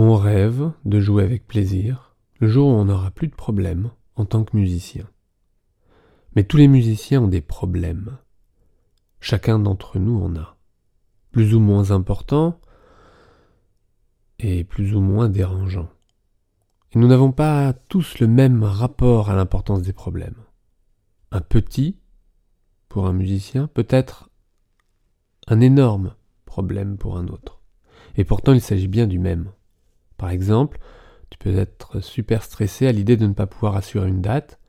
On rêve de jouer avec plaisir le jour où on n'aura plus de problèmes en tant que musicien. Mais tous les musiciens ont des problèmes. Chacun d'entre nous en a. Plus ou moins importants et plus ou moins dérangeants. Et nous n'avons pas tous le même rapport à l'importance des problèmes. Un petit, pour un musicien, peut être un énorme problème pour un autre. Et pourtant il s'agit bien du même. Par exemple, tu peux être super stressé à l'idée de ne pas pouvoir assurer une date,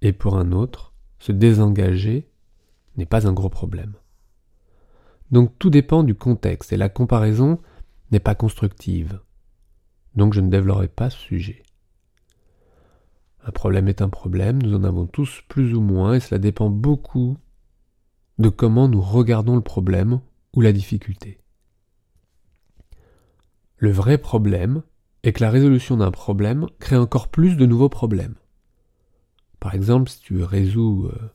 et pour un autre, se désengager n'est pas un gros problème. Donc tout dépend du contexte, et la comparaison n'est pas constructive. Donc je ne développerai pas ce sujet. Un problème est un problème, nous en avons tous plus ou moins, et cela dépend beaucoup de comment nous regardons le problème ou la difficulté. Le vrai problème est que la résolution d'un problème crée encore plus de nouveaux problèmes. Par exemple, si tu résous euh,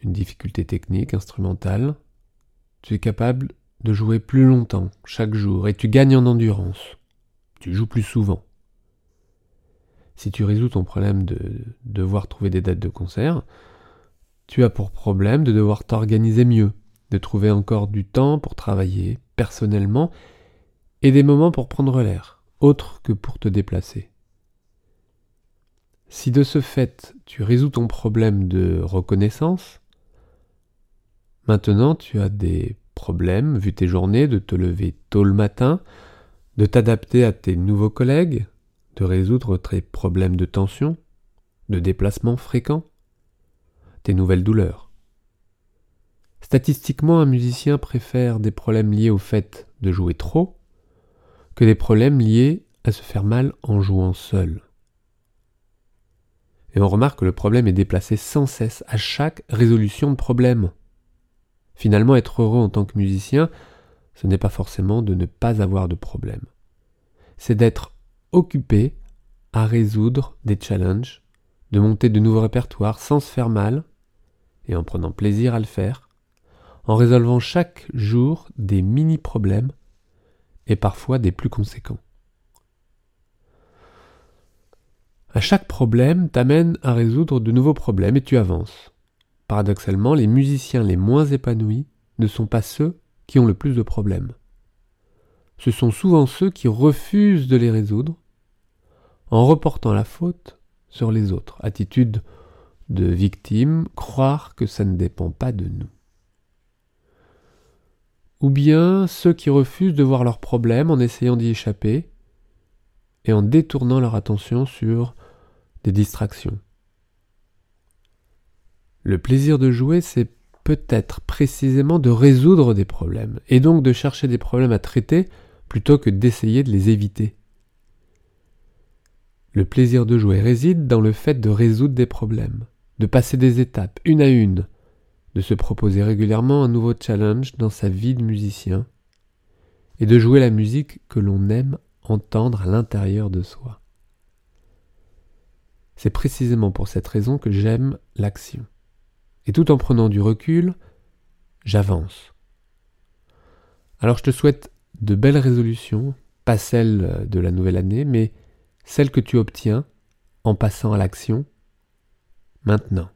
une difficulté technique, instrumentale, tu es capable de jouer plus longtemps chaque jour et tu gagnes en endurance. Tu joues plus souvent. Si tu résous ton problème de devoir trouver des dates de concert, tu as pour problème de devoir t'organiser mieux, de trouver encore du temps pour travailler personnellement et des moments pour prendre l'air, autres que pour te déplacer. Si de ce fait tu résous ton problème de reconnaissance, maintenant tu as des problèmes, vu tes journées, de te lever tôt le matin, de t'adapter à tes nouveaux collègues, de résoudre tes problèmes de tension, de déplacement fréquents, tes nouvelles douleurs. Statistiquement, un musicien préfère des problèmes liés au fait de jouer trop que des problèmes liés à se faire mal en jouant seul. Et on remarque que le problème est déplacé sans cesse à chaque résolution de problème. Finalement, être heureux en tant que musicien, ce n'est pas forcément de ne pas avoir de problème. C'est d'être occupé à résoudre des challenges, de monter de nouveaux répertoires sans se faire mal et en prenant plaisir à le faire, en résolvant chaque jour des mini-problèmes et parfois des plus conséquents. À chaque problème t'amène à résoudre de nouveaux problèmes et tu avances. Paradoxalement, les musiciens les moins épanouis ne sont pas ceux qui ont le plus de problèmes. Ce sont souvent ceux qui refusent de les résoudre en reportant la faute sur les autres. Attitude de victime, croire que ça ne dépend pas de nous. Ou bien ceux qui refusent de voir leurs problèmes en essayant d'y échapper et en détournant leur attention sur des distractions. Le plaisir de jouer, c'est peut-être précisément de résoudre des problèmes, et donc de chercher des problèmes à traiter plutôt que d'essayer de les éviter. Le plaisir de jouer réside dans le fait de résoudre des problèmes, de passer des étapes une à une, de se proposer régulièrement un nouveau challenge dans sa vie de musicien, et de jouer la musique que l'on aime entendre à l'intérieur de soi. C'est précisément pour cette raison que j'aime l'action. Et tout en prenant du recul, j'avance. Alors je te souhaite de belles résolutions, pas celles de la nouvelle année, mais celles que tu obtiens en passant à l'action maintenant.